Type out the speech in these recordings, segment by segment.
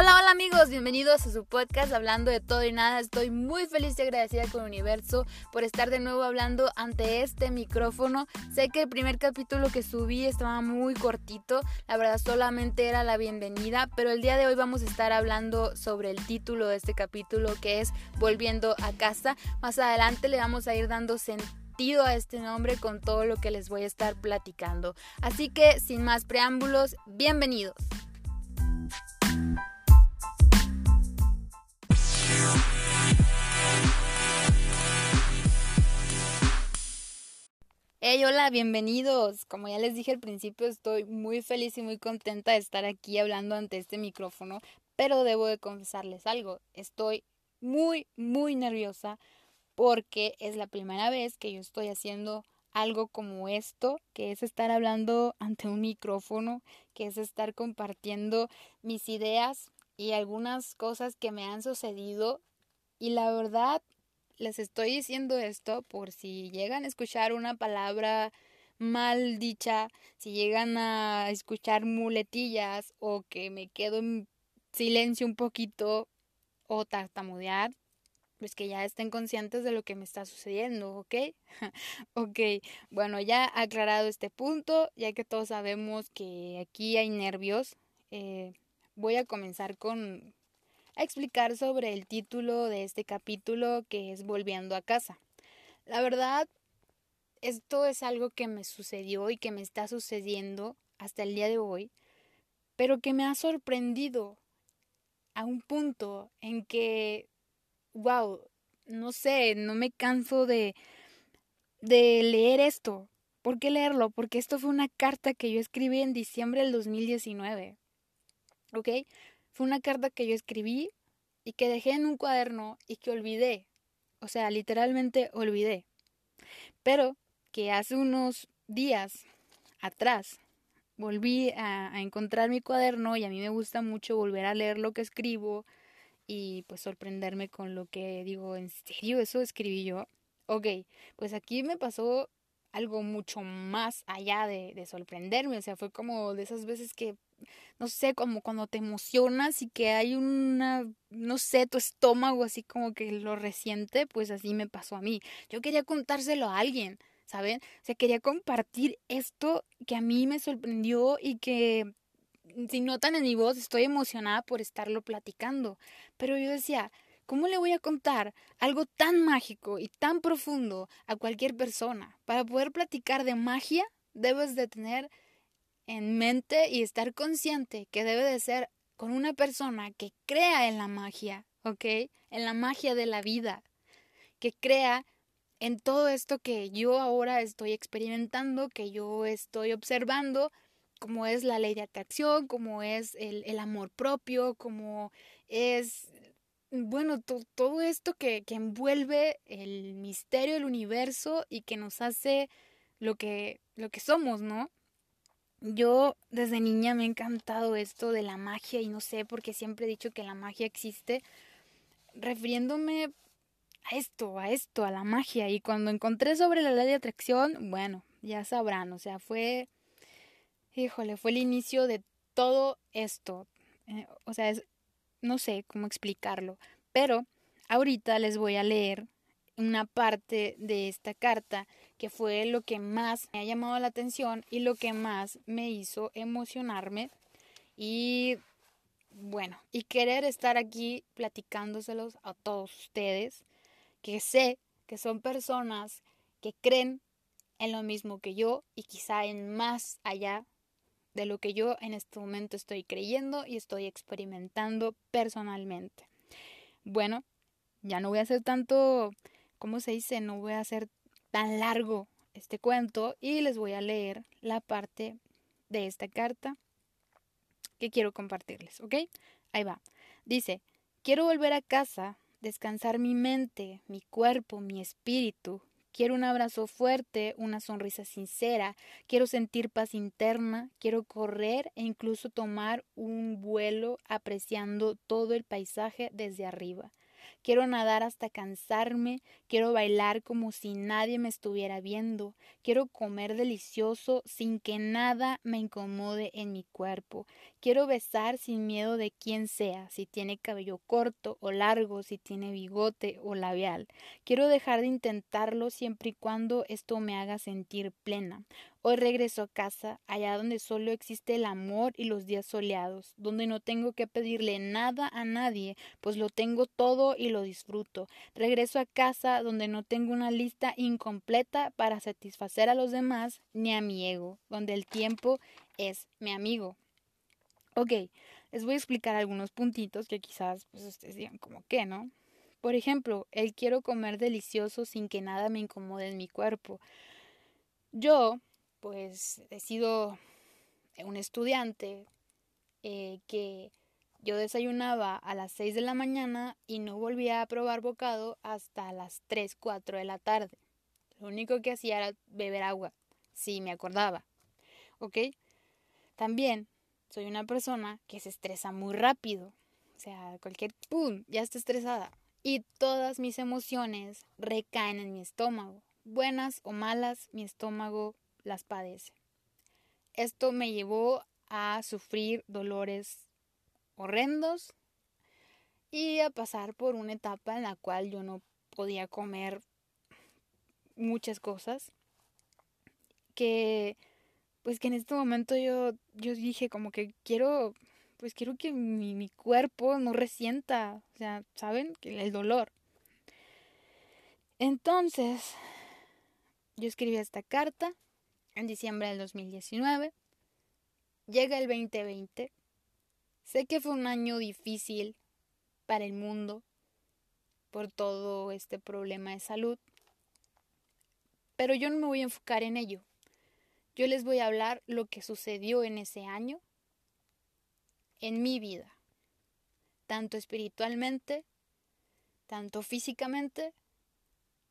Hola, hola amigos, bienvenidos a su podcast Hablando de todo y nada. Estoy muy feliz y agradecida con el universo por estar de nuevo hablando ante este micrófono. Sé que el primer capítulo que subí estaba muy cortito, la verdad solamente era la bienvenida, pero el día de hoy vamos a estar hablando sobre el título de este capítulo que es Volviendo a casa. Más adelante le vamos a ir dando sentido a este nombre con todo lo que les voy a estar platicando. Así que sin más preámbulos, bienvenidos. Hey, hola, bienvenidos. Como ya les dije al principio, estoy muy feliz y muy contenta de estar aquí hablando ante este micrófono, pero debo de confesarles algo. Estoy muy, muy nerviosa porque es la primera vez que yo estoy haciendo algo como esto, que es estar hablando ante un micrófono, que es estar compartiendo mis ideas y algunas cosas que me han sucedido. Y la verdad les estoy diciendo esto por si llegan a escuchar una palabra mal dicha, si llegan a escuchar muletillas o que me quedo en silencio un poquito o tartamudear, pues que ya estén conscientes de lo que me está sucediendo, ¿ok? ok, bueno, ya aclarado este punto, ya que todos sabemos que aquí hay nervios, eh, voy a comenzar con a explicar sobre el título de este capítulo que es Volviendo a casa. La verdad, esto es algo que me sucedió y que me está sucediendo hasta el día de hoy, pero que me ha sorprendido a un punto en que, wow, no sé, no me canso de, de leer esto. ¿Por qué leerlo? Porque esto fue una carta que yo escribí en diciembre del 2019. ¿Ok? Fue una carta que yo escribí y que dejé en un cuaderno y que olvidé. O sea, literalmente olvidé. Pero que hace unos días atrás volví a, encontrar mi cuaderno y a mí me gusta mucho volver a leer lo que escribo y pues sorprenderme con lo que digo, ¿en serio eso escribí yo? Ok, pues aquí me pasó algo mucho más allá de, de sorprenderme, o sea, fue como de esas veces que no sé, como cuando te emocionas y que hay una, no sé, tu estómago así como que lo resiente, pues así me pasó a mí. Yo quería contárselo a alguien, ¿saben? O sea, quería compartir esto que a mí me sorprendió y que, si notan en mi voz, estoy emocionada por estarlo platicando. Pero yo decía, ¿Cómo le voy a contar algo tan mágico y tan profundo a cualquier persona? Para poder platicar de magia, debes de tener en mente y estar consciente que debe de ser con una persona que crea en la magia, ¿ok? En la magia de la vida, que crea en todo esto que yo ahora estoy experimentando, que yo estoy observando, como es la ley de atracción, como es el, el amor propio, como es, bueno, todo esto que, que envuelve el misterio del universo y que nos hace lo que, lo que somos, ¿no? Yo desde niña me ha encantado esto de la magia y no sé por qué siempre he dicho que la magia existe, refiriéndome a esto, a esto, a la magia. Y cuando encontré sobre la ley de atracción, bueno, ya sabrán, o sea, fue, híjole, fue el inicio de todo esto. Eh, o sea, es, no sé cómo explicarlo, pero ahorita les voy a leer una parte de esta carta que fue lo que más me ha llamado la atención y lo que más me hizo emocionarme y bueno, y querer estar aquí platicándoselos a todos ustedes, que sé que son personas que creen en lo mismo que yo y quizá en más allá de lo que yo en este momento estoy creyendo y estoy experimentando personalmente. Bueno, ya no voy a hacer tanto, ¿cómo se dice? No voy a hacer tan largo este cuento y les voy a leer la parte de esta carta que quiero compartirles, ¿ok? Ahí va. Dice, quiero volver a casa, descansar mi mente, mi cuerpo, mi espíritu. Quiero un abrazo fuerte, una sonrisa sincera, quiero sentir paz interna, quiero correr e incluso tomar un vuelo apreciando todo el paisaje desde arriba. Quiero nadar hasta cansarme, quiero bailar como si nadie me estuviera viendo, quiero comer delicioso sin que nada me incomode en mi cuerpo, Quiero besar sin miedo de quién sea, si tiene cabello corto o largo, si tiene bigote o labial. Quiero dejar de intentarlo siempre y cuando esto me haga sentir plena. Hoy regreso a casa, allá donde solo existe el amor y los días soleados, donde no tengo que pedirle nada a nadie, pues lo tengo todo y lo disfruto. Regreso a casa donde no tengo una lista incompleta para satisfacer a los demás ni a mi ego, donde el tiempo es mi amigo. Ok, les voy a explicar algunos puntitos que quizás pues, ustedes digan como que, ¿no? Por ejemplo, el quiero comer delicioso sin que nada me incomode en mi cuerpo. Yo, pues, he sido un estudiante eh, que yo desayunaba a las 6 de la mañana y no volvía a probar bocado hasta las 3, 4 de la tarde. Lo único que hacía era beber agua, si me acordaba. ¿Ok? También soy una persona que se estresa muy rápido. O sea, cualquier ¡pum! ya está estresada. Y todas mis emociones recaen en mi estómago. Buenas o malas, mi estómago las padece. Esto me llevó a sufrir dolores horrendos y a pasar por una etapa en la cual yo no podía comer muchas cosas que pues que en este momento yo, yo dije como que quiero, pues quiero que mi, mi cuerpo no resienta, o sea, ¿saben? El dolor. Entonces, yo escribí esta carta en diciembre del 2019. Llega el 2020. Sé que fue un año difícil para el mundo por todo este problema de salud. Pero yo no me voy a enfocar en ello. Yo les voy a hablar lo que sucedió en ese año en mi vida, tanto espiritualmente, tanto físicamente,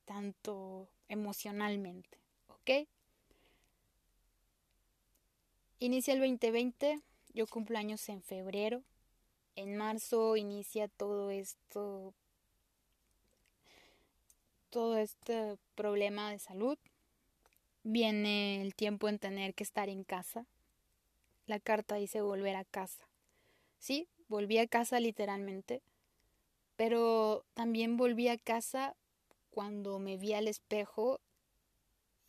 tanto emocionalmente, ¿ok? Inicia el 2020, yo cumplo años en febrero, en marzo inicia todo esto, todo este problema de salud, Viene el tiempo en tener que estar en casa. La carta dice volver a casa. Sí, volví a casa literalmente, pero también volví a casa cuando me vi al espejo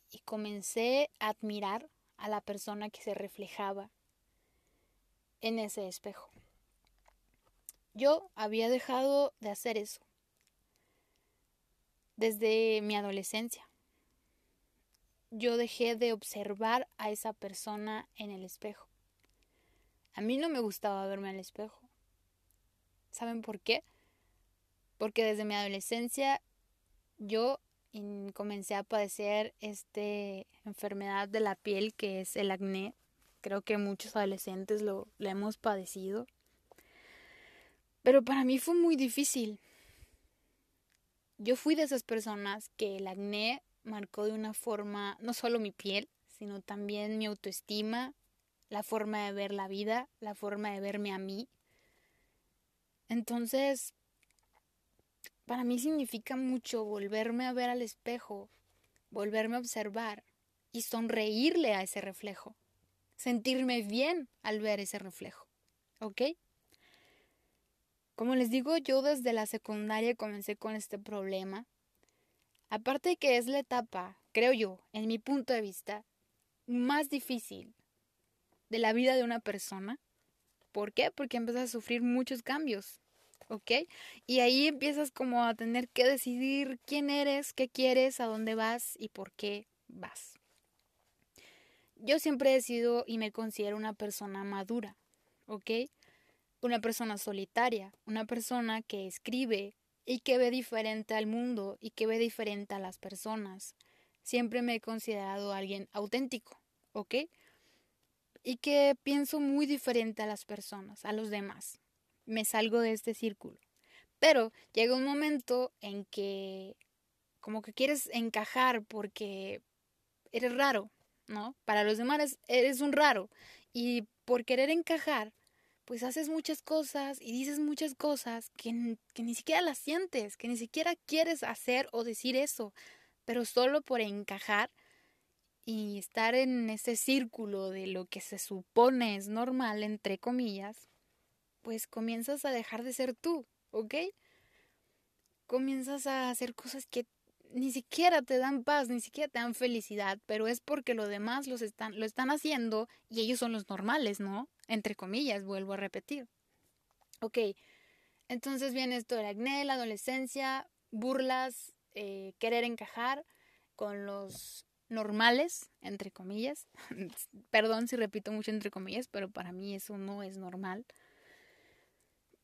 y comencé a admirar a la persona que se reflejaba en ese espejo. Yo había dejado de hacer eso desde mi adolescencia yo dejé de observar a esa persona en el espejo. A mí no me gustaba verme al espejo. ¿Saben por qué? Porque desde mi adolescencia yo comencé a padecer esta enfermedad de la piel que es el acné. Creo que muchos adolescentes lo, lo hemos padecido. Pero para mí fue muy difícil. Yo fui de esas personas que el acné marcó de una forma no solo mi piel, sino también mi autoestima, la forma de ver la vida, la forma de verme a mí. Entonces, para mí significa mucho volverme a ver al espejo, volverme a observar y sonreírle a ese reflejo, sentirme bien al ver ese reflejo. ¿Ok? Como les digo, yo desde la secundaria comencé con este problema Aparte de que es la etapa, creo yo, en mi punto de vista, más difícil de la vida de una persona. ¿Por qué? Porque empiezas a sufrir muchos cambios, ¿ok? Y ahí empiezas como a tener que decidir quién eres, qué quieres, a dónde vas y por qué vas. Yo siempre he sido y me considero una persona madura, ¿ok? Una persona solitaria, una persona que escribe, y que ve diferente al mundo y que ve diferente a las personas. Siempre me he considerado alguien auténtico, ¿ok? Y que pienso muy diferente a las personas, a los demás. Me salgo de este círculo. Pero llega un momento en que como que quieres encajar porque eres raro, ¿no? Para los demás eres un raro. Y por querer encajar, pues haces muchas cosas y dices muchas cosas que, que ni siquiera las sientes, que ni siquiera quieres hacer o decir eso, pero solo por encajar y estar en ese círculo de lo que se supone es normal, entre comillas, pues comienzas a dejar de ser tú, ¿ok? Comienzas a hacer cosas que ni siquiera te dan paz, ni siquiera te dan felicidad, pero es porque los demás los están, lo están haciendo y ellos son los normales, ¿no? Entre comillas, vuelvo a repetir. Ok, entonces viene esto del acné, la adolescencia, burlas, eh, querer encajar con los normales, entre comillas. Perdón si repito mucho entre comillas, pero para mí eso no es normal.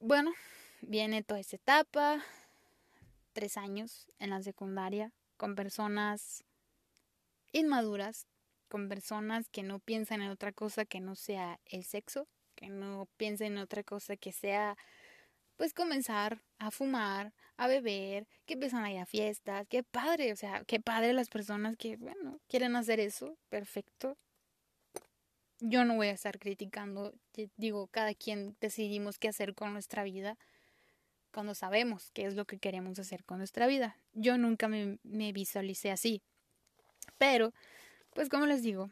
Bueno, viene toda esta etapa, tres años en la secundaria, con personas inmaduras, con personas que no piensan en otra cosa que no sea el sexo, que no piensen en otra cosa que sea pues comenzar a fumar, a beber, que empiezan a ir a fiestas, qué padre, o sea, qué padre las personas que, bueno, quieren hacer eso, perfecto. Yo no voy a estar criticando, digo, cada quien decidimos qué hacer con nuestra vida cuando sabemos qué es lo que queremos hacer con nuestra vida. Yo nunca me, me visualicé así. Pero, pues como les digo,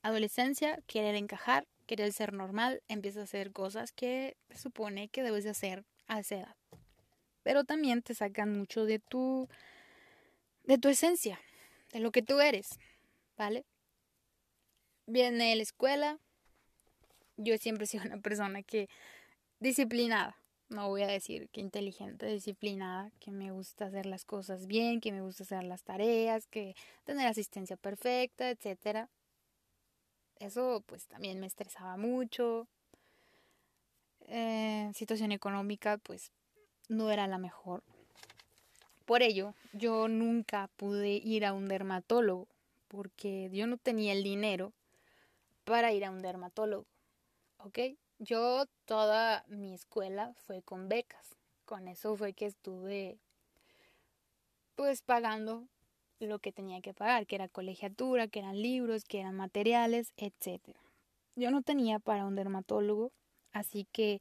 adolescencia, querer encajar, querer ser normal, empieza a hacer cosas que se supone que debes de hacer a esa edad. Pero también te sacan mucho de tu de tu esencia, de lo que tú eres, ¿vale? Viene la escuela. Yo siempre he sido una persona que disciplinada, no voy a decir que inteligente, disciplinada, que me gusta hacer las cosas bien, que me gusta hacer las tareas, que tener asistencia perfecta, etcétera. Eso pues también me estresaba mucho. Eh, situación económica pues no era la mejor. Por ello, yo nunca pude ir a un dermatólogo porque yo no tenía el dinero para ir a un dermatólogo. ¿Ok? Yo toda mi escuela fue con becas. Con eso fue que estuve pues pagando lo que tenía que pagar, que era colegiatura, que eran libros, que eran materiales, etc. Yo no tenía para un dermatólogo, así que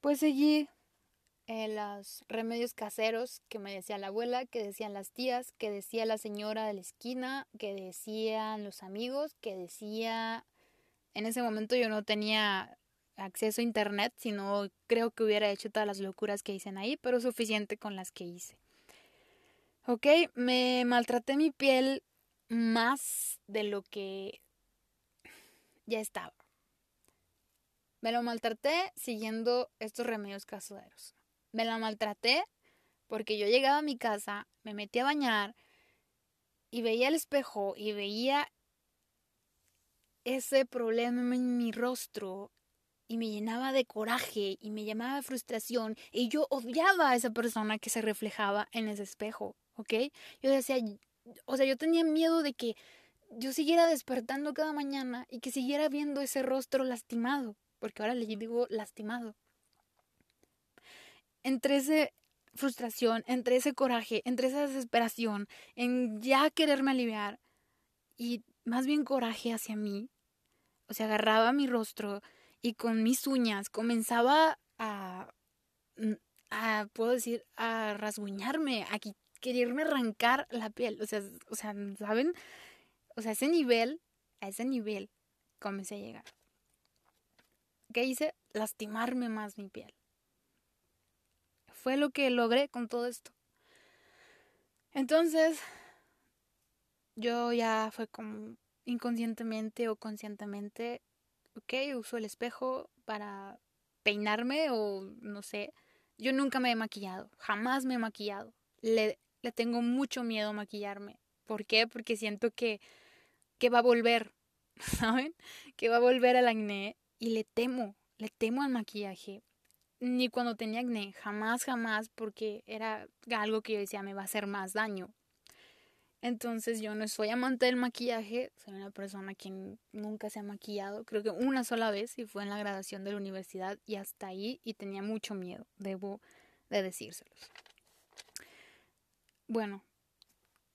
pues seguí eh, los remedios caseros que me decía la abuela, que decían las tías, que decía la señora de la esquina, que decían los amigos, que decía... En ese momento yo no tenía acceso a internet, sino creo que hubiera hecho todas las locuras que hice ahí, pero suficiente con las que hice. Ok, me maltraté mi piel más de lo que ya estaba. Me lo maltraté siguiendo estos remedios caseros. Me la maltraté porque yo llegaba a mi casa, me metí a bañar y veía el espejo y veía ese problema en mi rostro y me llenaba de coraje y me llamaba de frustración y yo odiaba a esa persona que se reflejaba en ese espejo. ¿ok? Yo decía, o sea, yo tenía miedo de que yo siguiera despertando cada mañana y que siguiera viendo ese rostro lastimado, porque ahora le digo lastimado. Entre esa frustración, entre ese coraje, entre esa desesperación, en ya quererme aliviar y más bien coraje hacia mí, o sea, agarraba mi rostro y con mis uñas comenzaba a, a puedo decir, a rasguñarme, a, quererme arrancar la piel. O sea, o sea, ¿saben? O sea, ese nivel, a ese nivel comencé a llegar. ¿Qué hice? Lastimarme más mi piel. Fue lo que logré con todo esto. Entonces, yo ya fue como inconscientemente o conscientemente, ok, uso el espejo para peinarme o no sé. Yo nunca me he maquillado, jamás me he maquillado. Le le tengo mucho miedo a maquillarme. ¿Por qué? Porque siento que, que va a volver, ¿saben? Que va a volver al acné y le temo, le temo al maquillaje. Ni cuando tenía acné, jamás, jamás, porque era algo que yo decía me va a hacer más daño. Entonces yo no soy amante del maquillaje, soy una persona que nunca se ha maquillado, creo que una sola vez y fue en la graduación de la universidad y hasta ahí y tenía mucho miedo, debo de decírselos. Bueno,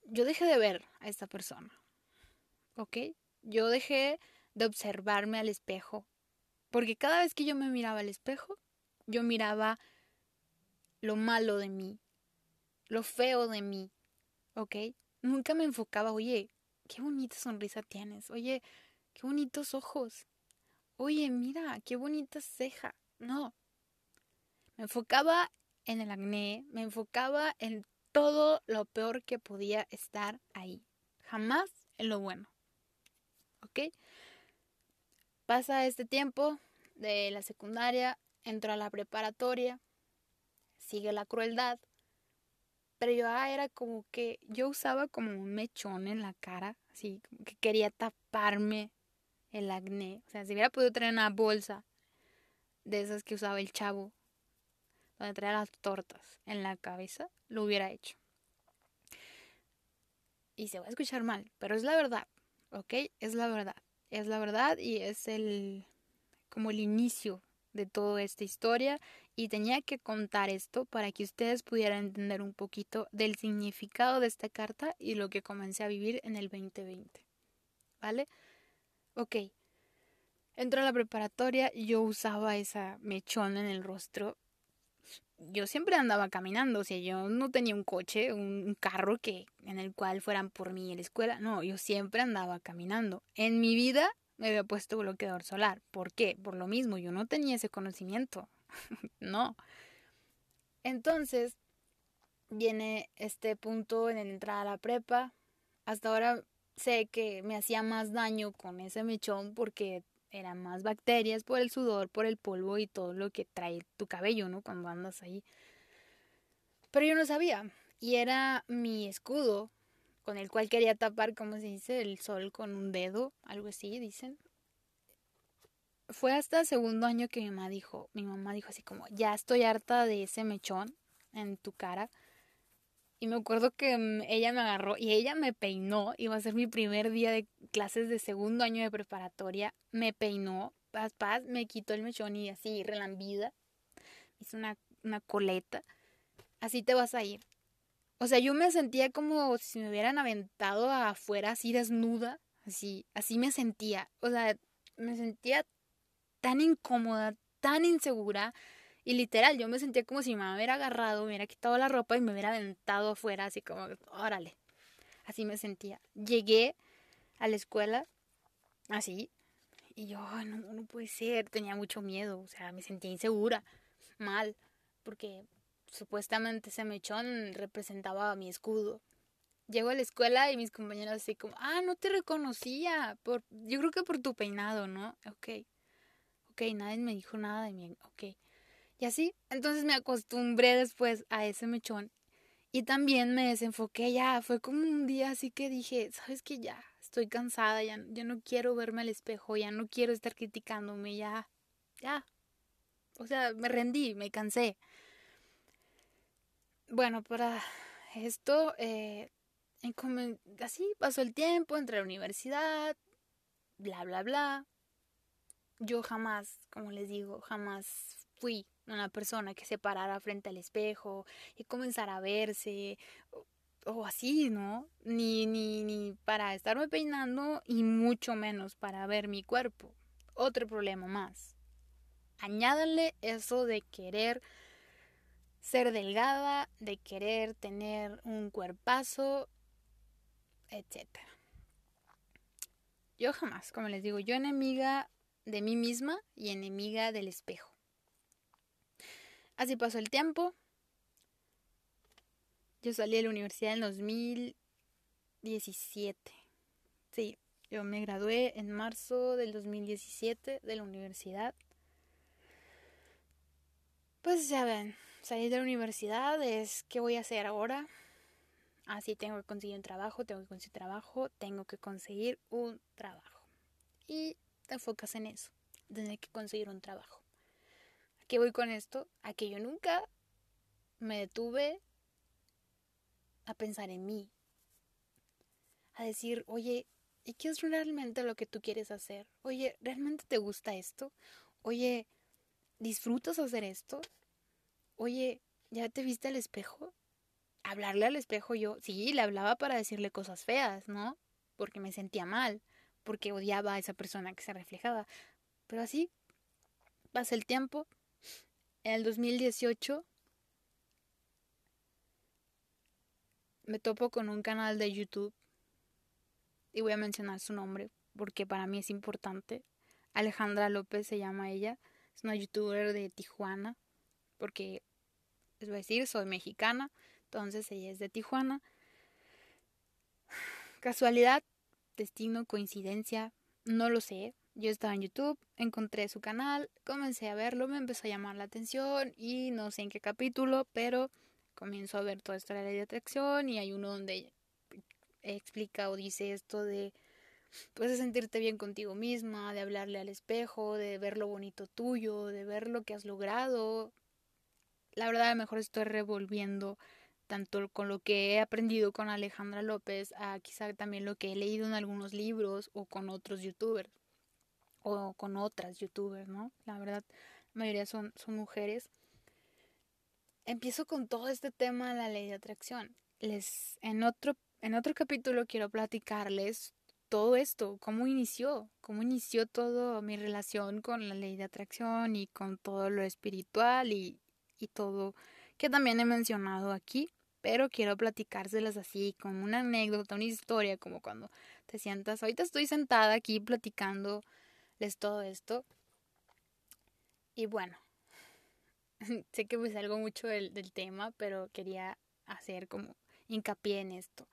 yo dejé de ver a esta persona, ¿ok? Yo dejé de observarme al espejo, porque cada vez que yo me miraba al espejo, yo miraba lo malo de mí, lo feo de mí, ¿ok? Nunca me enfocaba, oye, qué bonita sonrisa tienes, oye, qué bonitos ojos, oye, mira, qué bonita ceja. No, me enfocaba en el acné, me enfocaba en todo lo peor que podía estar ahí, jamás en lo bueno. ¿Ok? Pasa este tiempo de la secundaria, entro a la preparatoria, sigue la crueldad, pero yo ah, era como que yo usaba como un mechón en la cara, así como que quería taparme el acné. O sea, si hubiera podido traer una bolsa de esas que usaba el chavo, donde traía las tortas en la cabeza, lo hubiera hecho. Y se va a escuchar mal, pero es la verdad, ¿ok? Es la verdad. Es la verdad y es el como el inicio de toda esta historia y tenía que contar esto para que ustedes pudieran entender un poquito del significado de esta carta y lo que comencé a vivir en el 2020. ¿Vale? Ok. Entro a la preparatoria, yo usaba esa mechón en el rostro. Yo siempre andaba caminando, o sea, yo no tenía un coche, un carro que en el cual fueran por mí en la escuela, no, yo siempre andaba caminando. En mi vida me había puesto bloqueador solar. ¿Por qué? Por lo mismo, yo no tenía ese conocimiento. no. Entonces, viene este punto en el entrar a la prepa. Hasta ahora sé que me hacía más daño con ese mechón porque eran más bacterias por el sudor, por el polvo y todo lo que trae tu cabello, ¿no? Cuando andas ahí. Pero yo no sabía. Y era mi escudo con el cual quería tapar, ¿cómo se dice? El sol con un dedo, algo así, dicen fue hasta segundo año que mi mamá dijo, mi mamá dijo así como, ya estoy harta de ese mechón en tu cara. Y me acuerdo que mm, ella me agarró y ella me peinó, iba a ser mi primer día de clases de segundo año de preparatoria, me peinó, paz, paz, me quitó el mechón y así, relambida, hizo una, una coleta, así te vas a ir. O sea, yo me sentía como si me hubieran aventado afuera así desnuda, así, así me sentía. O sea, me sentía tan incómoda, tan insegura. Y literal, yo me sentía como si me hubiera agarrado, me hubiera quitado la ropa y me hubiera aventado afuera, así como, órale. Así me sentía. Llegué a la escuela, así, y yo, no, no puede ser, tenía mucho miedo, o sea, me sentía insegura, mal, porque supuestamente ese mechón representaba mi escudo. Llego a la escuela y mis compañeros así como, ah, no te reconocía, por, yo creo que por tu peinado, ¿no? Ok ok, nadie me dijo nada de mí, ok. Y así, entonces me acostumbré después a ese mechón y también me desenfoqué ya, fue como un día así que dije, sabes que ya, estoy cansada, ya, ya no quiero verme al espejo, ya no quiero estar criticándome, ya, ya. O sea, me rendí, me cansé. Bueno, para esto, eh, así pasó el tiempo, entré a la universidad, bla, bla, bla yo jamás, como les digo, jamás fui una persona que se parara frente al espejo y comenzara a verse o, así, ¿no? Ni, ni, ni para estarme peinando y mucho menos para ver mi cuerpo. Otro problema más. Añádanle eso de querer ser delgada, de querer tener un cuerpazo, etc. Yo jamás, como les digo, yo enemiga de mí misma y enemiga del espejo. Así pasó el tiempo. Yo salí de la universidad en 2017. Sí, yo me gradué en marzo del 2017 de la universidad. Pues ya ven, salir de la universidad es qué voy a hacer ahora. Así tengo que conseguir un trabajo, tengo que conseguir trabajo, tengo que conseguir un trabajo. Y te enfocas en eso, tener que conseguir un trabajo. ¿A qué voy con esto? A que yo nunca me detuve a pensar en mí, a decir, oye, ¿y qué es realmente lo que tú quieres hacer? Oye, ¿realmente te gusta esto? Oye, ¿disfrutas hacer esto? Oye, ¿ya te viste al espejo? Hablarle al espejo yo, sí, le hablaba para decirle cosas feas, ¿no? Porque me sentía mal porque odiaba a esa persona que se reflejaba. Pero así pasa el tiempo. En el 2018 me topo con un canal de YouTube y voy a mencionar su nombre porque para mí es importante. Alejandra López se llama ella, es una youtuber de Tijuana, porque a decir, soy mexicana, entonces ella es de Tijuana. Casualidad, destino, coincidencia, no lo sé. Yo estaba en YouTube, encontré su canal, comencé a verlo, me empezó a llamar la atención y no sé en qué capítulo, pero comienzo a ver toda esta ley de atracción y hay uno donde explica o dice esto de pues de sentirte bien contigo misma, de hablarle al espejo, de ver lo bonito tuyo, de ver lo que has logrado. La verdad, a lo mejor estoy revolviendo tanto con lo que he aprendido con Alejandra López, a quizá también lo que he leído en algunos libros o con otros youtubers o con otras youtubers, ¿no? La verdad, la mayoría son, son mujeres empiezo con todo este tema de la ley de atracción. Les, en otro, en otro capítulo quiero platicarles todo esto, cómo inició, cómo inició toda mi relación con la ley de atracción y con todo lo espiritual y, y todo que también he mencionado aquí, pero quiero platicárselas así, con una anécdota, una historia, como cuando te sientas, ahorita estoy sentada aquí platicándoles todo esto. Y bueno, sé que me salgo mucho del tema, pero quería hacer como hincapié en esto.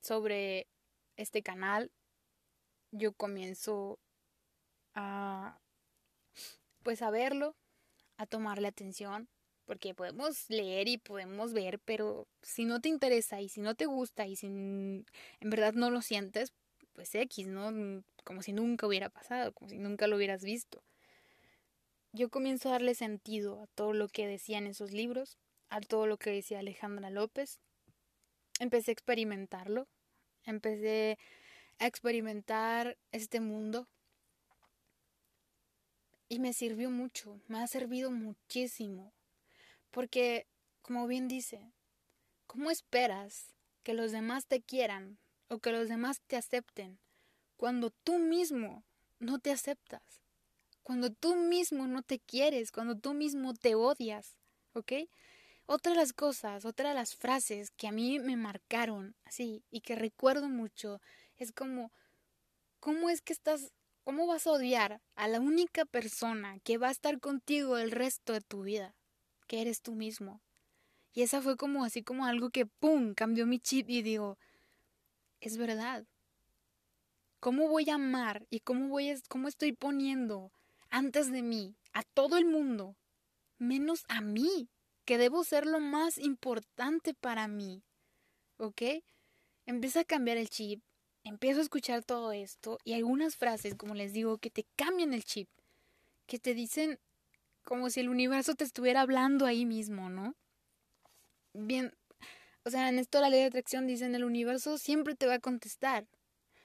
Sobre este canal, yo comienzo a pues a verlo, a tomarle atención, porque podemos leer y podemos ver, pero si no te interesa y si no te gusta y si en verdad no lo sientes, pues X, ¿no? Como si nunca hubiera pasado, como si nunca lo hubieras visto yo comienzo a darle sentido a todo lo que decían esos libros, a todo lo que decía Alejandra López. Empecé a experimentarlo, empecé a experimentar este mundo y me sirvió mucho, me ha servido muchísimo, porque, como bien dice, ¿cómo esperas que los demás te quieran o que los demás te acepten cuando tú mismo no te aceptas? cuando tú mismo no te quieres, cuando tú mismo te odias, ¿ok? Otra de las cosas, otra de las frases que a mí me marcaron así y que recuerdo mucho es como, ¿cómo es que estás, cómo vas a odiar a la única persona que va a estar contigo el resto de tu vida, que eres tú mismo? Y esa fue como así como algo que, ¡pum!, cambió mi chip y digo, es verdad. ¿Cómo voy a amar y cómo voy a, cómo estoy poniendo antes de mí, a todo el mundo, menos a mí, que debo ser lo más importante para mí. ¿Ok? Empieza a cambiar el chip, empiezo a escuchar todo esto y algunas frases, como les digo, que te cambian el chip, que te dicen como si el universo te estuviera hablando ahí mismo, ¿no? Bien, o sea, en esto la ley de atracción dicen el universo siempre te va a contestar.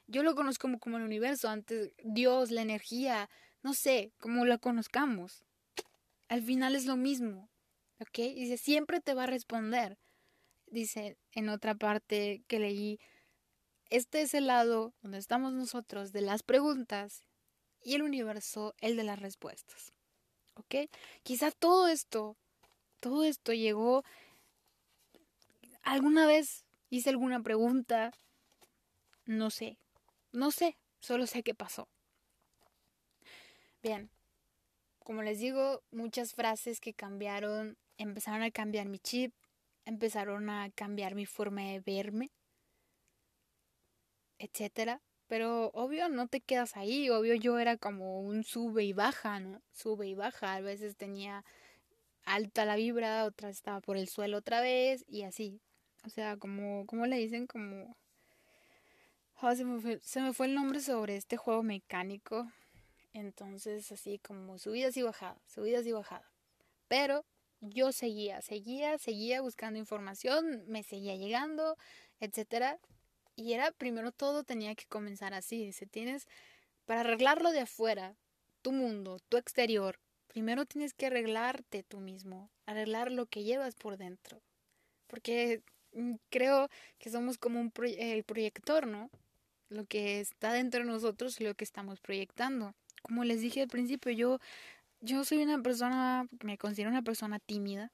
Yo lo conozco como, como el universo, antes Dios, la energía, no sé, como la conozcamos. Al final es lo mismo, ¿ok? Dice, siempre te va a responder. Dice en otra parte que leí, este es el lado donde estamos nosotros de las preguntas y el universo el de las respuestas. ¿Ok? Quizá todo esto, todo esto llegó alguna vez hice alguna pregunta, no sé, no sé, solo sé qué pasó. Bien, como les digo, muchas frases que cambiaron, empezaron a cambiar mi chip, empezaron a cambiar mi forma de verme, etcétera. Pero obvio no te quedas ahí, obvio yo era como un sube y baja, ¿no? Sube y baja, a veces tenía alta la vibra, otra estaba por el suelo otra vez y así. O sea, como, ¿cómo le dicen? Como... Oh, se, me fue, se me fue el nombre sobre este juego mecánico entonces, así como subidas y bajadas, subidas y bajadas. Pero yo seguía, seguía, seguía buscando información, me seguía llegando, etcétera. Y era, primero todo tenía que comenzar así. Dice, tienes, para arreglarlo de afuera, tu mundo, tu exterior, primero tienes que arreglarte tú mismo, arreglar lo que llevas por dentro. Porque mm, creo que somos como un el proyector, ¿no? Lo que está dentro de nosotros lo que estamos proyectando como les dije al principio, yo, yo soy una persona, me considero una persona tímida.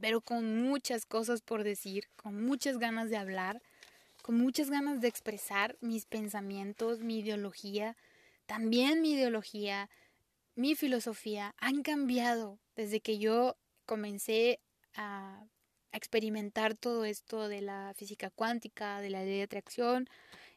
pero con muchas cosas por decir, con muchas ganas de hablar, con muchas ganas de expresar mis pensamientos, mi ideología, también mi ideología, mi filosofía han cambiado desde que yo comencé a experimentar todo esto de la física cuántica, de la ley de atracción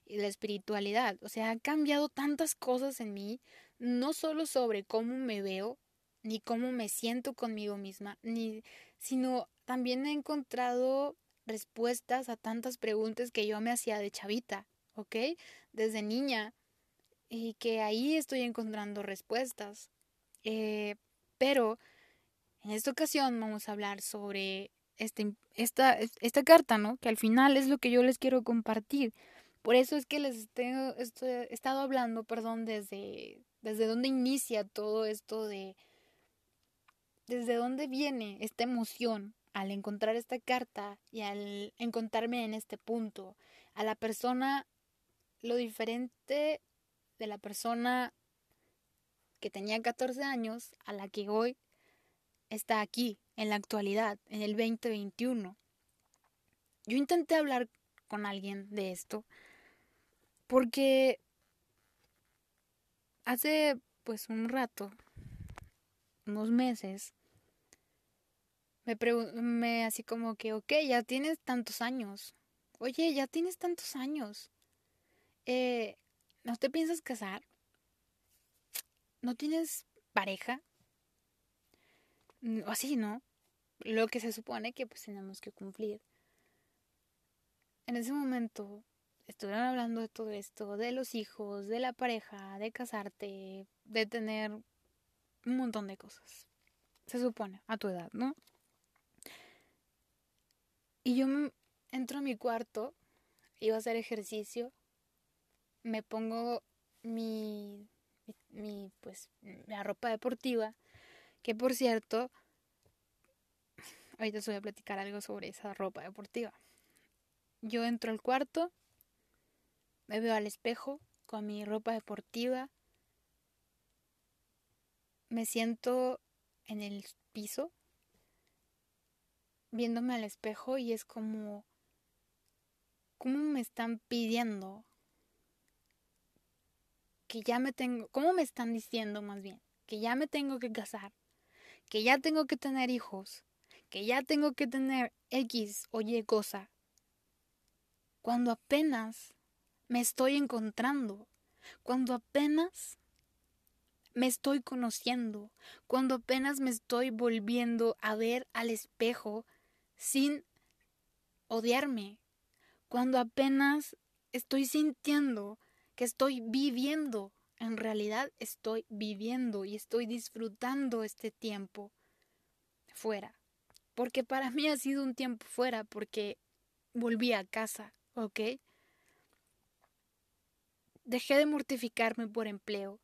y la espiritualidad. O sea, han cambiado tantas cosas en mí, no solo sobre cómo me veo, ni cómo me siento conmigo misma, ni sino también he encontrado respuestas a tantas preguntas que yo me hacía de chavita, ¿ok? Desde niña. Y que ahí estoy encontrando respuestas. Eh, pero en esta ocasión vamos a hablar sobre este, esta, esta carta, ¿no? Que al final es lo que yo les quiero compartir. Por eso es que les tengo, he estado hablando, perdón, desde, desde dónde inicia todo esto de... Desde dónde viene esta emoción al encontrar esta carta y al encontrarme en este punto. A la persona, lo diferente de la persona que tenía 14 años a la que hoy está aquí, en la actualidad, en el 2021. Yo intenté hablar con alguien de esto porque hace pues un rato, unos meses, me, me así como que, ok, ya tienes tantos años. Oye, ya tienes tantos años. Eh, ¿No te piensas casar? ¿No tienes pareja? Mm, o así, ¿no? Lo que se supone que pues tenemos que cumplir. En ese momento estuvieron hablando de todo esto, de los hijos, de la pareja, de casarte, de tener un montón de cosas. Se supone, a tu edad, ¿no? Y yo entro a mi cuarto, iba a hacer ejercicio, me pongo mi mi, pues, la ropa deportiva, que por cierto, ahorita os voy a platicar algo sobre esa ropa deportiva. Yo entro al cuarto, me veo al espejo con mi ropa deportiva, me siento en el piso, viéndome al espejo y es como, ¿cómo me están pidiendo que ya me tengo, ¿cómo me están diciendo más bien? Que ya me tengo que casar, que ya tengo que tener hijos, que ya tengo que tener X o Y cosa, cuando apenas me estoy encontrando, cuando apenas me estoy conociendo, cuando apenas me estoy volviendo a ver al espejo sin odiarme, cuando apenas estoy sintiendo que estoy viviendo. En realidad estoy viviendo y estoy disfrutando este tiempo fuera. Porque para mí ha sido un tiempo fuera porque volví a casa, ¿ok? Dejé de mortificarme por empleo.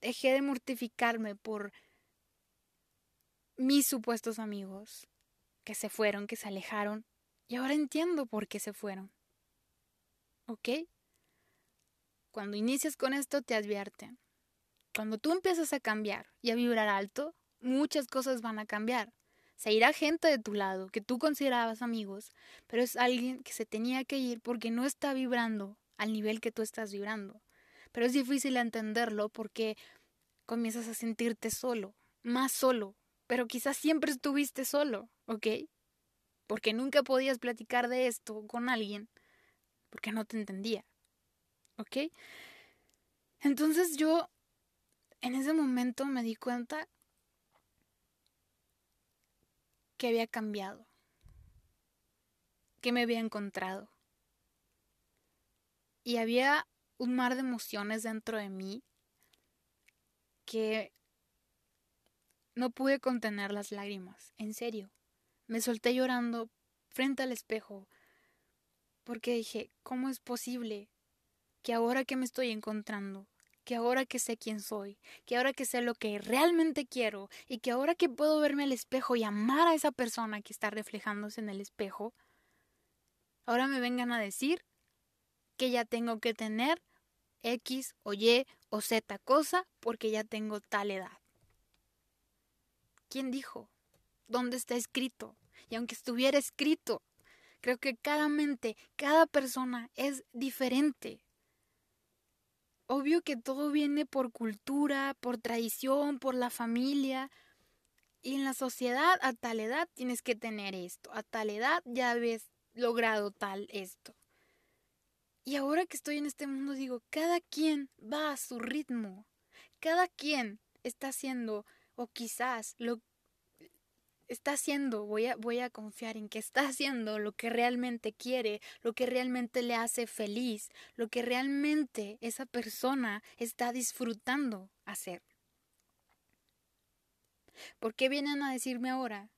Dejé de mortificarme por mis supuestos amigos que se fueron, que se alejaron. Y ahora entiendo por qué se fueron. ¿Ok? Cuando inicias con esto te advierten. Cuando tú empiezas a cambiar y a vibrar alto, muchas cosas van a cambiar. Se irá gente de tu lado que tú considerabas amigos, pero es alguien que se tenía que ir porque no está vibrando al nivel que tú estás vibrando. Pero es difícil entenderlo porque comienzas a sentirte solo, más solo, pero quizás siempre estuviste solo, ¿ok? Porque nunca podías platicar de esto con alguien porque no te entendía. ¿ok? Entonces yo en ese momento me di cuenta que había cambiado, que me había encontrado. Y había un mar de emociones dentro de mí que no pude contener las lágrimas, en serio. Me solté llorando frente al espejo porque dije, ¿cómo es posible que ahora que me estoy encontrando, que ahora que sé quién soy, que ahora que sé lo que realmente quiero y que ahora que puedo verme al espejo y amar a esa persona que está reflejándose en el espejo, ahora me vengan a decir que ya tengo que tener X o Y o Z cosa porque ya tengo tal edad. ¿Quién dijo? dónde está escrito. Y aunque estuviera escrito, creo que cada mente, cada persona es diferente. Obvio que todo viene por cultura, por tradición, por la familia. Y en la sociedad, a tal edad tienes que tener esto. A tal edad ya habéis logrado tal esto. Y ahora que estoy en este mundo digo, cada quien va a su ritmo. Cada quien está haciendo, o quizás lo está haciendo, voy a, confiar en que está haciendo lo que realmente quiere, lo que realmente le hace feliz, lo que realmente esa persona está disfrutando hacer. ¿Por qué vienen a decirme ahora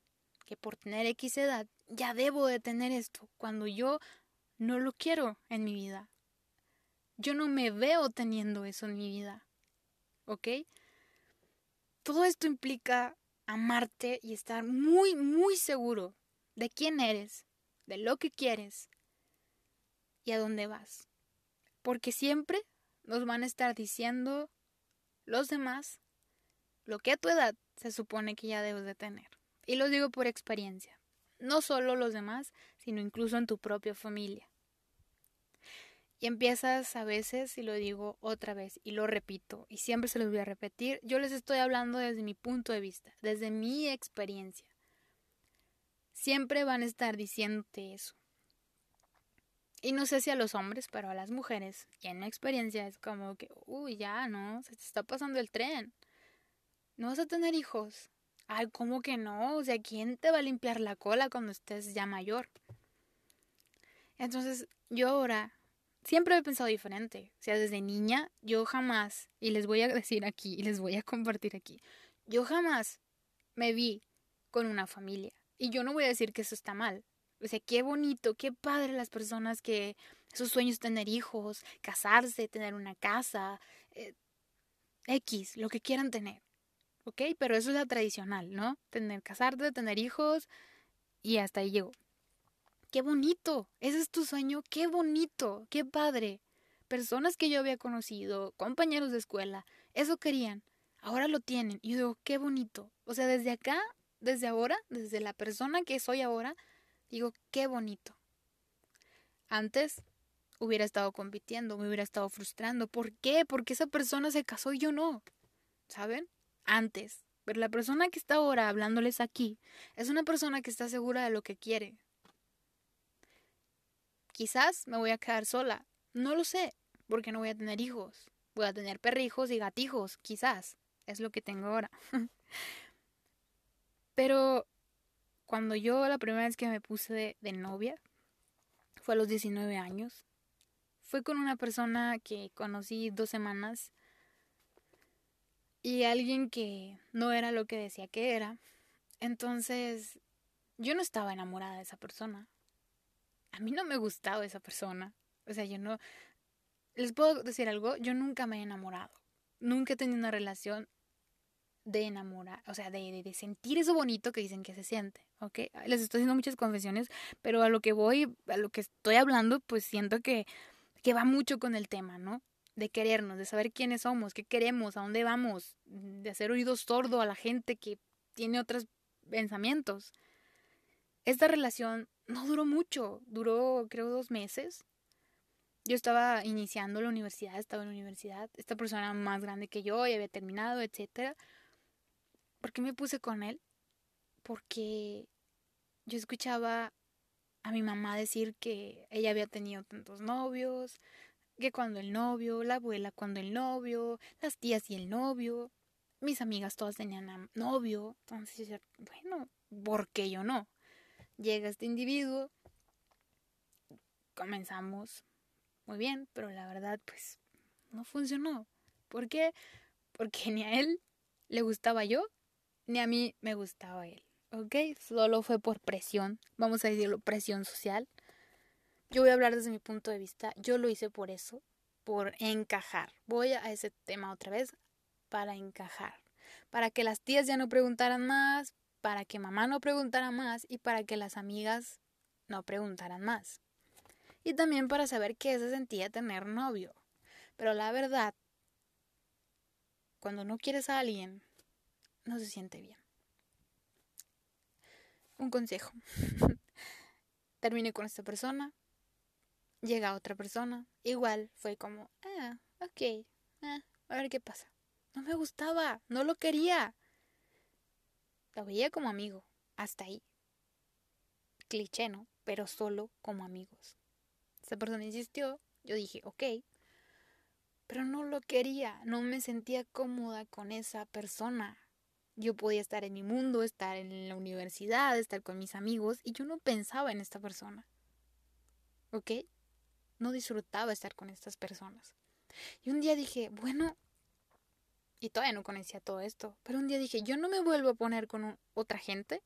que por tener X edad ya debo de tener esto cuando yo no lo quiero en mi vida? Yo no me veo teniendo eso en mi vida. ¿Ok? Todo esto implica amarte y estar muy, muy seguro de quién eres, de lo que quieres y a dónde vas. Porque siempre nos van a estar diciendo los demás lo que a tu edad se supone que ya debes de tener. Y lo digo por experiencia. No solo los demás, sino incluso en tu propia familia. Y empiezas a veces, y lo digo otra vez, y lo repito, y siempre se los voy a repetir, yo les estoy hablando desde mi punto de vista, desde mi experiencia. Siempre van a estar diciéndote eso. Y no sé si a los hombres, pero a las mujeres, y en mi experiencia es como que, uy, ya, ¿no? Se te está pasando el tren. No vas a tener hijos. Ay, ¿cómo que no? O sea, ¿quién te va a limpiar la cola cuando estés ya mayor? Entonces, yo ahora siempre he pensado diferente. O sea, desde niña, yo jamás, y les voy a decir aquí, y les voy a compartir aquí, yo jamás me vi con una familia. Y yo no voy a decir que eso está mal. O sea, qué bonito, qué padre las personas que sus sueños tener hijos, casarse, tener una casa, eh, X, lo que quieran tener. ¿Ok? Pero eso es la tradicional, ¿no? Tener, casarte, tener hijos y hasta ahí llegó. Qué bonito, ese es tu sueño, qué bonito, qué padre. Personas que yo había conocido, compañeros de escuela, eso querían, ahora lo tienen. Y yo digo, qué bonito. O sea, desde acá, desde ahora, desde la persona que soy ahora, digo, qué bonito. Antes hubiera estado compitiendo, me hubiera estado frustrando. ¿Por qué? Porque esa persona se casó y yo no. ¿Saben? Antes. Pero la persona que está ahora hablándoles aquí es una persona que está segura de lo que quiere, Quizás me voy a quedar sola. No lo sé, porque no voy a tener hijos. Voy a tener perrijos y gatijos, quizás. Es lo que tengo ahora. Pero cuando yo la primera vez que me puse de, novia, fue a los 19 años. Fue con una persona que conocí dos semanas y alguien que no era lo que decía que era. Entonces, yo no estaba enamorada de esa persona mí no me gustaba esa persona. O sea, yo no... Les puedo decir algo, yo nunca me he enamorado. Nunca he tenido una relación de enamorar, o sea, de, de, sentir eso bonito que dicen que se siente, ¿ok? Les estoy haciendo muchas confesiones, pero a lo que voy, a lo que estoy hablando, pues siento que, que va mucho con el tema, ¿no? De querernos, de saber quiénes somos, qué queremos, a dónde vamos, de hacer oído sordo a la gente que tiene otros pensamientos. Esta relación no duró mucho, duró creo dos meses. Yo estaba iniciando la universidad, estaba en la universidad, esta persona más grande que yo y había terminado, etc. ¿Por qué me puse con él? Porque yo escuchaba a mi mamá decir que ella había tenido tantos novios, que cuando el novio, la abuela cuando el novio, las tías y el novio, mis amigas todas tenían novio, entonces bueno, ¿por qué yo no? Llega este individuo, comenzamos muy bien, pero la verdad pues no funcionó. ¿Por qué? Porque ni a él le gustaba yo, ni a mí me gustaba él. ¿Ok? Solo fue por presión, vamos a decirlo, presión social. Yo voy a hablar desde mi punto de vista, yo lo hice por eso, por encajar. Voy a ese tema otra vez, para encajar. Para que las tías ya no preguntaran más, para que mamá no preguntara más y para que las amigas no preguntaran más. Y también para saber qué se sentía tener novio. Pero la verdad, cuando no quieres a alguien, no se siente bien. un consejo. Terminé con esta persona, llega otra persona, igual fue como, ah, ok, ah, a ver qué pasa. No me gustaba, no lo quería. Lo veía como amigo, hasta ahí. Cliché, ¿no? Pero solo como amigos. Esta persona insistió, yo dije, ok, pero no lo quería, no me sentía cómoda con esa persona. Yo podía estar en mi mundo, estar en la universidad, estar con mis amigos y yo no pensaba en esta persona. ¿Ok? No disfrutaba estar con estas personas. Y un día dije, bueno, y todavía no conocía todo esto, pero un día dije, yo no me vuelvo a poner con otra gente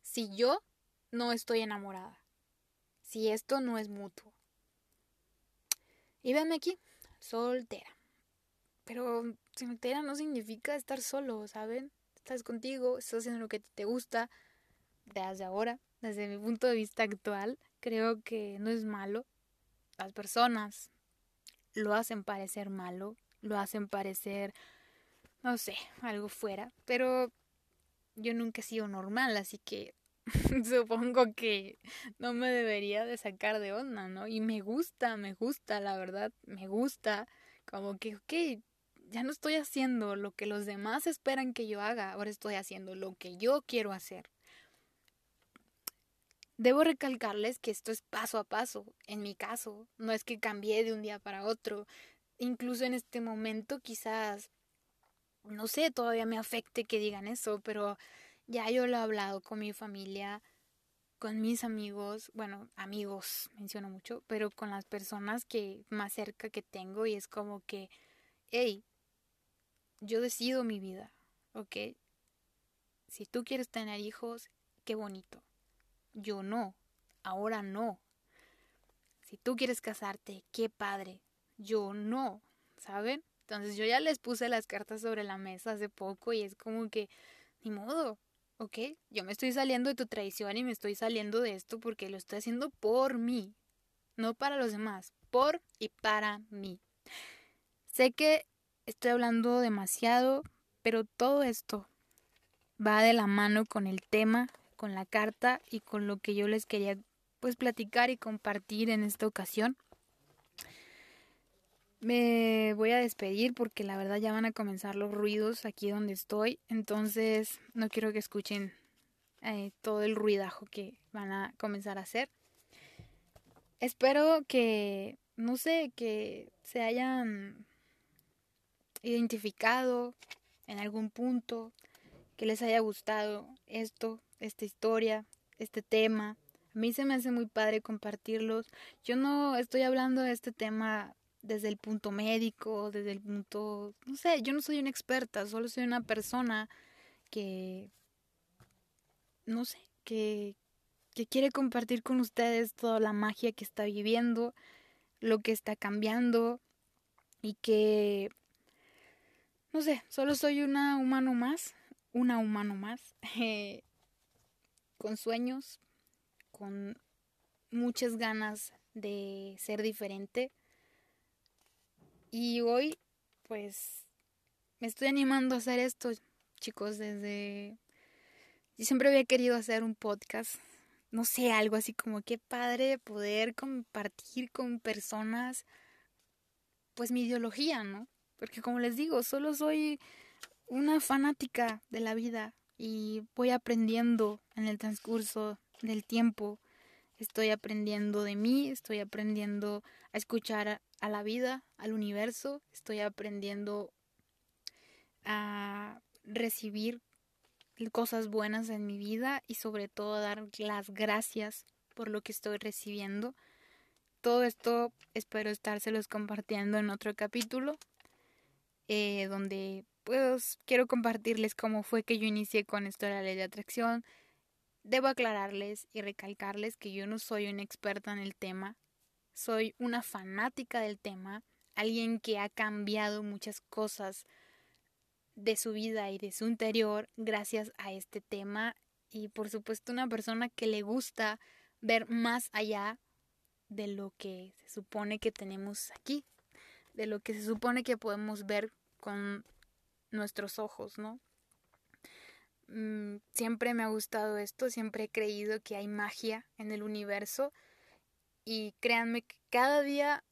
si yo no estoy enamorada, si esto no es mutuo. Y véanme aquí, soltera. Pero soltera no significa estar solo, ¿saben? Estás contigo, estás haciendo lo que te gusta. Desde ahora, desde mi punto de vista actual, creo que no es malo. Las personas lo hacen parecer malo, lo hacen parecer, no sé, algo fuera. Pero yo nunca he sido normal, así que supongo que no me debería de sacar de onda, ¿no? Y me gusta, me gusta, la verdad, me gusta. Como que, ok, ya no estoy haciendo lo que los demás esperan que yo haga, ahora estoy haciendo lo que yo quiero hacer. Debo recalcarles que esto es paso a paso, en mi caso, no es que cambié de un día para otro. Incluso en este momento quizás, no sé, todavía me afecte que digan eso, pero ya yo lo he hablado con mi familia, con mis amigos, bueno, amigos menciono mucho, pero con las personas que más cerca que tengo y es como que, hey, yo decido mi vida, ¿ok? Si tú quieres tener hijos, qué bonito. Yo no, ahora no. Si tú quieres casarte, qué padre. Yo no, ¿saben? Entonces yo ya les puse las cartas sobre la mesa hace poco y es como que, ni modo, ok, yo me estoy saliendo de tu traición y me estoy saliendo de esto porque lo estoy haciendo por mí, no para los demás, por y para mí. Sé que estoy hablando demasiado, pero todo esto va de la mano con el tema, con la carta y con lo que yo les quería pues platicar y compartir en esta ocasión. Me voy a despedir porque la verdad ya van a comenzar los ruidos aquí donde estoy, entonces no quiero que escuchen eh, todo el ruidajo que van a comenzar a hacer. Espero que, no sé, que se hayan identificado en algún punto, que les haya gustado esto, esta historia, este tema. A mí se me hace muy padre compartirlos. Yo no estoy hablando de este tema desde el punto médico, desde el punto, no sé, yo no soy una experta, solo soy una persona que, no sé, que, que quiere compartir con ustedes toda la magia que está viviendo, lo que está cambiando y que, no sé, solo soy una humano más, una humano más, con sueños, con muchas ganas de ser diferente y hoy, pues, me estoy animando a hacer esto, chicos, desde... Yo siempre había querido hacer un podcast, no sé, algo así como qué padre poder compartir con personas, pues, mi ideología, ¿no? Porque como les digo, solo soy una fanática de la vida y voy aprendiendo en el transcurso del tiempo. Estoy aprendiendo de mí, estoy aprendiendo a escuchar a la vida, al universo, estoy aprendiendo a recibir cosas buenas en mi vida y sobre todo dar las gracias por lo que estoy recibiendo. Todo esto espero estárselos compartiendo en otro capítulo, eh, donde pues quiero compartirles cómo fue que yo inicié con esto de la ley de atracción. Debo aclararles y recalcarles que yo no soy una experta en el tema, soy una fanática del tema, alguien que ha cambiado muchas cosas de su vida y de su interior gracias a este tema y por supuesto una persona que le gusta ver más allá de lo que se supone que tenemos aquí, de lo que se supone que podemos ver con nuestros ojos, ¿no? Mm, siempre me ha gustado esto, siempre he creído que hay magia en el universo y créanme que cada día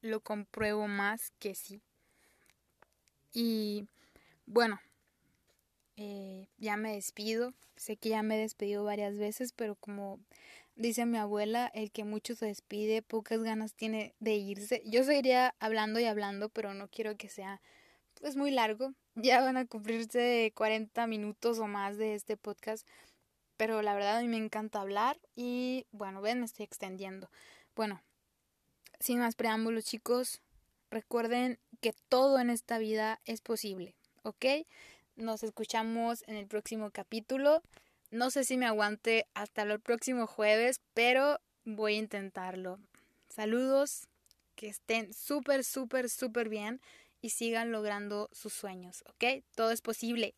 lo compruebo más que sí. Y bueno, eh, ya me despido. Sé que ya me he despedido varias veces, pero como dice mi abuela, el que mucho se despide, pocas ganas tiene de irse. Yo seguiría hablando y hablando, pero no quiero que sea pues muy largo. Ya van a cumplirse 40 minutos o más de este podcast. Pero la verdad a mí me encanta hablar y bueno, ven, me estoy extendiendo. Bueno, sin más preámbulos chicos, recuerden que todo en esta vida es posible, ¿ok? Nos escuchamos en el próximo capítulo. No sé si me aguante hasta el próximo jueves, pero voy a intentarlo. Saludos, que estén súper, súper, súper bien y sigan logrando sus sueños, ¿ok? Todo es posible.